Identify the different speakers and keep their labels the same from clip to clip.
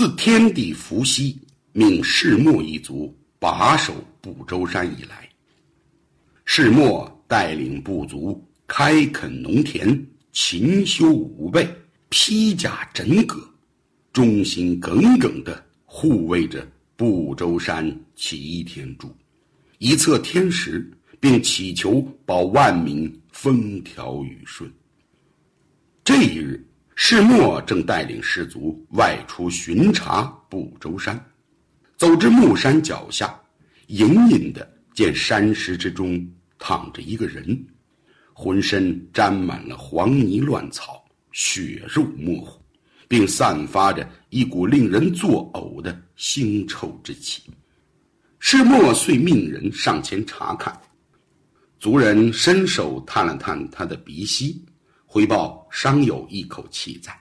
Speaker 1: 自天地伏羲命世墨一族把守不周山以来，世墨带领部族开垦农田，勤修武备，披甲枕戈，忠心耿耿地护卫着不周山齐天柱，一测天时，并祈求保万民风调雨顺。这一日。世墨正带领士卒外出巡查不周山，走至木山脚下，隐隐的见山石之中躺着一个人，浑身沾满了黄泥乱草，血肉模糊，并散发着一股令人作呕的腥臭之气。世墨遂命人上前查看，族人伸手探了探他的鼻息。回报尚有一口气在。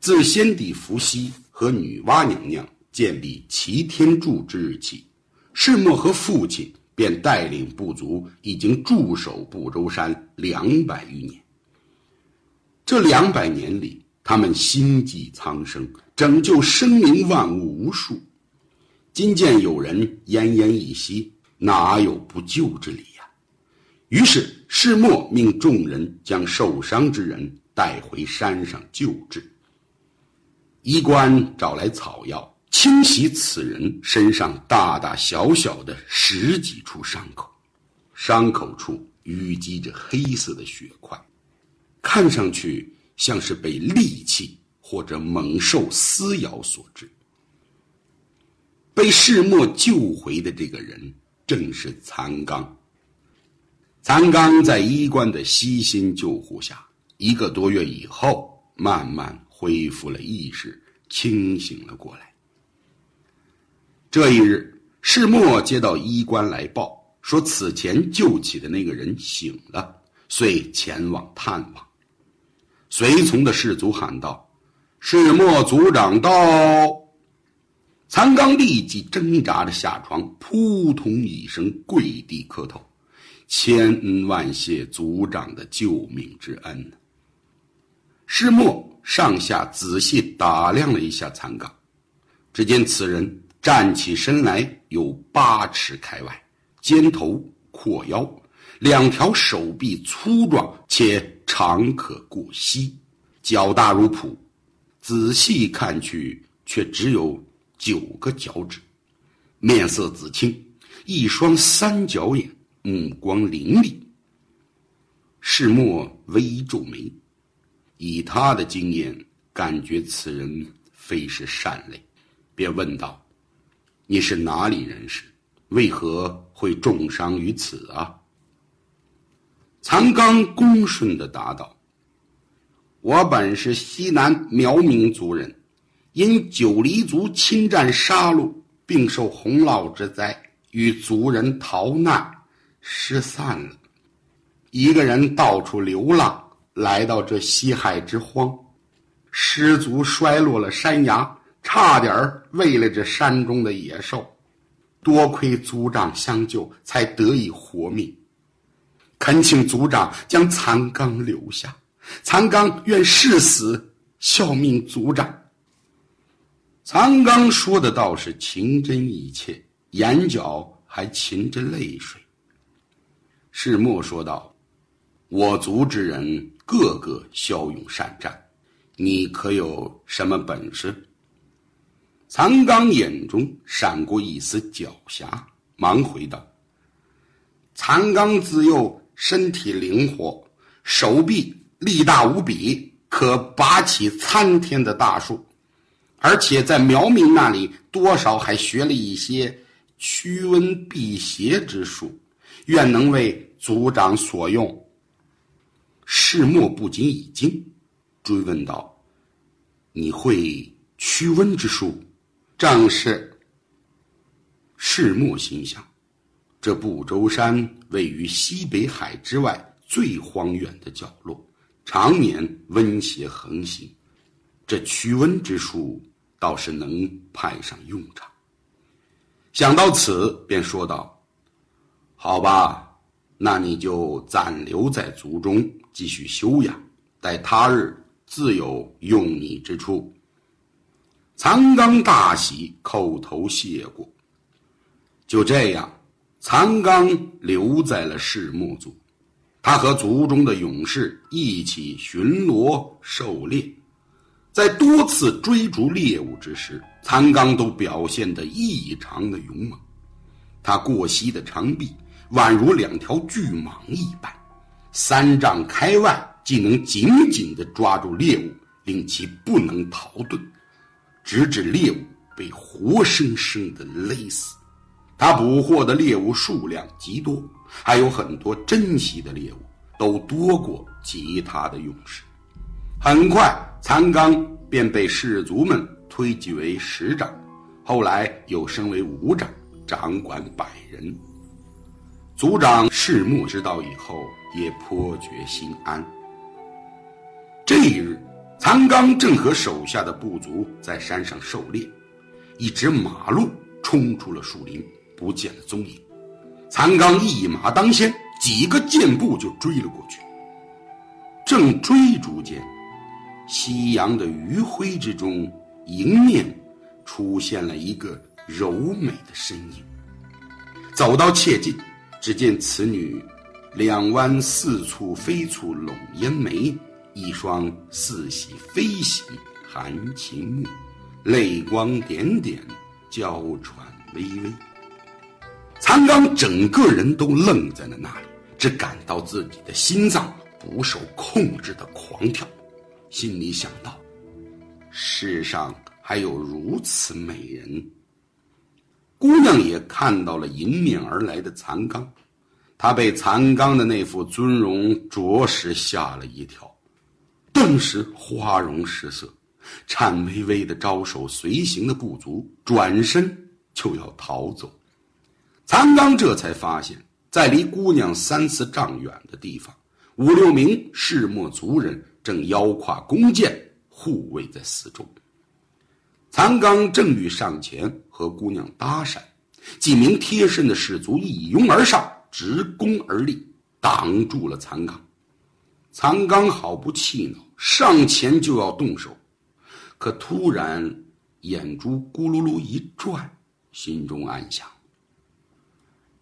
Speaker 1: 自先帝伏羲和女娲娘娘建立齐天柱之日起，世墨和父亲便带领部族已经驻守不周山两百余年。这两百年里，他们心系苍生，拯救生灵万物无数。今见有人奄奄一息，哪有不救之理呀？于是，世莫命众人将受伤之人带回山上救治。医官找来草药，清洗此人身上大大小小的十几处伤口，伤口处淤积着黑色的血块，看上去像是被利器或者猛兽撕咬所致。被世墨救回的这个人正是残刚。残刚在医官的悉心救护下，一个多月以后，慢慢恢复了意识，清醒了过来。这一日，世墨接到医官来报，说此前救起的那个人醒了，遂前往探望。随从的士卒喊道：“世墨族长到！”残刚立即挣扎着下床，扑通一声跪地磕头。千恩万谢族长的救命之恩。世墨上下仔细打量了一下残岗，只见此人站起身来有八尺开外，肩头阔腰，两条手臂粗壮且长可过膝，脚大如蹼，仔细看去却只有九个脚趾，面色紫青，一双三角眼。目光凌厉，世墨微皱眉，以他的经验，感觉此人非是善类，便问道：“你是哪里人士？为何会重伤于此啊？”残刚恭顺的答道：“我本是西南苗民族人，因九黎族侵占杀戮，并受洪涝之灾，与族人逃难。”失散了，一个人到处流浪，来到这西海之荒，失足摔落了山崖，差点喂了这山中的野兽，多亏族长相救，才得以活命。恳请族长将残刚留下，残刚愿誓死效命族长。残刚说的倒是情真意切，眼角还噙着泪水。世莫说道：“我族之人个个骁勇善战，你可有什么本事？”残刚眼中闪过一丝狡黠，忙回道：“残刚自幼身体灵活，手臂力大无比，可拔起参天的大树，而且在苗民那里多少还学了一些驱瘟辟邪之术。”愿能为族长所用。世墨不禁一惊，追问道：“你会驱瘟之术？”正是。世墨心想：这不周山位于西北海之外最荒远的角落，常年瘟邪横行，这驱瘟之术倒是能派上用场。想到此，便说道。好吧，那你就暂留在族中继续修养，待他日自有用你之处。残刚大喜，叩头谢过。就这样，残刚留在了世墨族，他和族中的勇士一起巡逻狩猎，在多次追逐猎物之时，残刚都表现得异常的勇猛。他过膝的长臂宛如两条巨蟒一般，三丈开外，既能紧紧地抓住猎物，令其不能逃遁，直至猎物被活生生地勒死。他捕获的猎物数量极多，还有很多珍稀的猎物，都多过其他的勇士。很快，残刚便被士卒们推举为十长，后来又升为五长。掌管百人，族长世木知道以后也颇觉心安。这一日，残刚正和手下的部族在山上狩猎，一只马鹿冲出了树林，不见了踪影。残刚一马当先，几个箭步就追了过去。正追逐间，夕阳的余晖之中，迎面出现了一个。柔美的身影，走到切近，只见此女两弯似蹙非蹙拢烟眉，一双似喜非喜含情目，泪光点点，娇喘微微。残刚整个人都愣在了那里，只感到自己的心脏不受控制的狂跳，心里想到：世上还有如此美人。姑娘也看到了迎面而来的残刚，她被残刚的那副尊容着实吓了一跳，顿时花容失色，颤巍巍的招手随行的部族，转身就要逃走。残刚这才发现，在离姑娘三四丈远的地方，五六名世墨族人正腰挎弓箭护卫在四周。残刚正欲上前和姑娘搭讪，几名贴身的士卒一拥而上，直攻而立，挡住了残刚。残刚好不气恼，上前就要动手，可突然眼珠咕噜噜一转，心中暗想：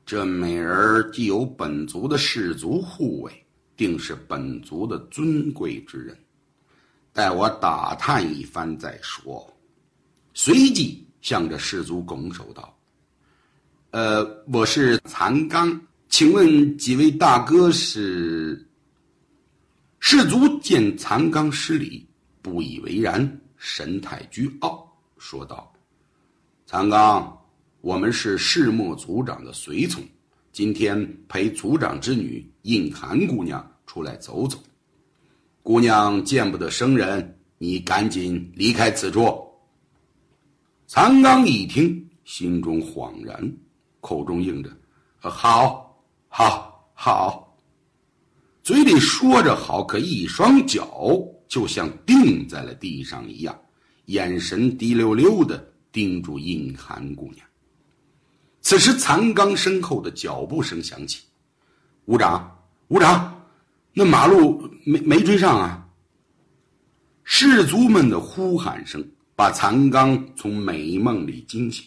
Speaker 1: 这美人既有本族的士卒护卫，定是本族的尊贵之人，待我打探一番再说。随即向着士卒拱手道：“呃，我是残刚，请问几位大哥是？”士卒见残刚失礼，不以为然，神态倨傲，说道：“残刚，我们是世末族长的随从，今天陪族长之女印寒姑娘出来走走。姑娘见不得生人，你赶紧离开此处。”残刚一听，心中恍然，口中应着：“好，好，好。”嘴里说着“好”，可一双脚就像钉在了地上一样，眼神滴溜溜的盯住印寒姑娘。此时，残刚身后的脚步声响起：“吴长，吴长，那马路没没追上啊！”士卒们的呼喊声。把残刚从美梦里惊醒，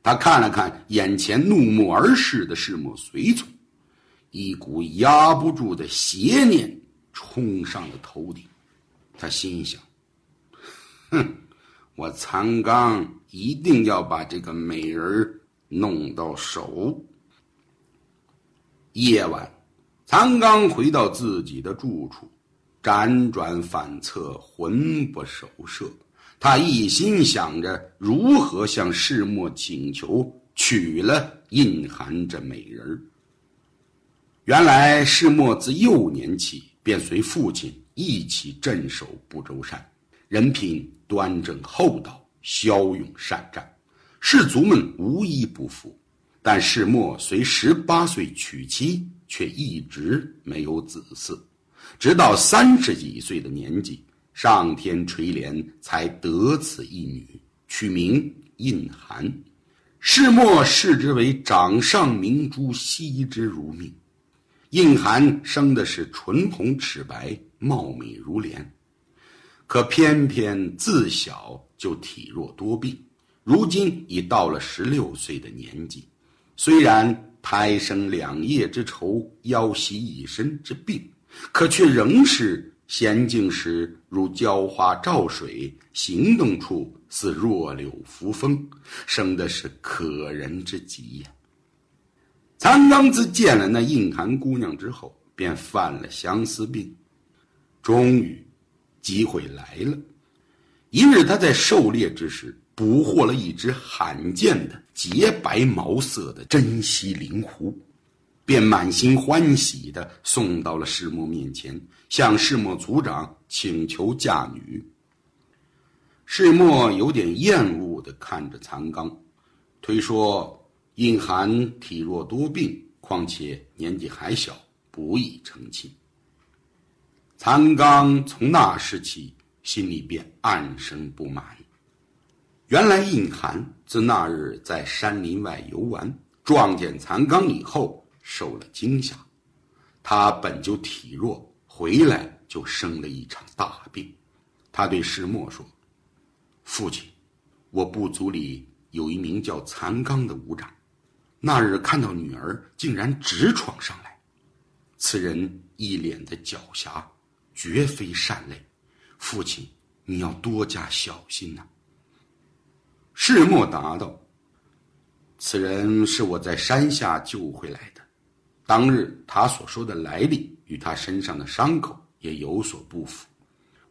Speaker 1: 他看了看眼前怒目而视的世墨随从，一股压不住的邪念冲上了头顶。他心想：“哼，我残刚一定要把这个美人弄到手。”夜晚，残刚回到自己的住处，辗转反侧，魂不守舍。他一心想着如何向世墨请求娶了印寒这美人原来世墨自幼年起便随父亲一起镇守不周山，人品端正厚道，骁勇善战，士卒们无一不服。但世墨虽十八岁娶妻，却一直没有子嗣，直到三十几岁的年纪。上天垂怜，才得此一女，取名印寒。世末视之为掌上明珠，惜之如命。印寒生的是唇红齿白，貌美如莲。可偏偏自小就体弱多病，如今已到了十六岁的年纪，虽然胎生两叶之仇，腰膝一身之病，可却仍是娴静时如娇花照水，行动处似弱柳扶风，生的是可人之极呀。残刚自见了那印寒姑娘之后，便犯了相思病，终于。机会来了，一日他在狩猎之时捕获了一只罕见的洁白毛色的珍稀灵狐，便满心欢喜地送到了世墨面前，向世墨族长请求嫁女。世墨有点厌恶地看着残刚，推说印寒体弱多病，况且年纪还小，不宜成亲。残刚从那时起，心里便暗生不满。原来印寒自那日在山林外游玩，撞见残刚以后，受了惊吓。他本就体弱，回来就生了一场大病。他对石墨说：“父亲，我部族里有一名叫残刚的武长，那日看到女儿竟然直闯上来，此人一脸的狡黠。”绝非善类，父亲，你要多加小心呐。世墨答道：“此人是我在山下救回来的，当日他所说的来历与他身上的伤口也有所不符，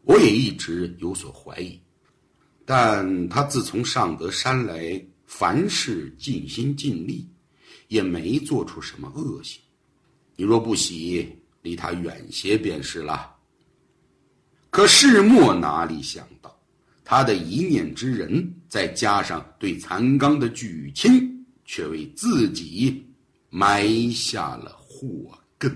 Speaker 1: 我也一直有所怀疑。但他自从上得山来，凡事尽心尽力，也没做出什么恶行。你若不喜，离他远些便是了。”可世末哪里想到，他的一念之仁，再加上对残刚的拒亲，却为自己埋下了祸根。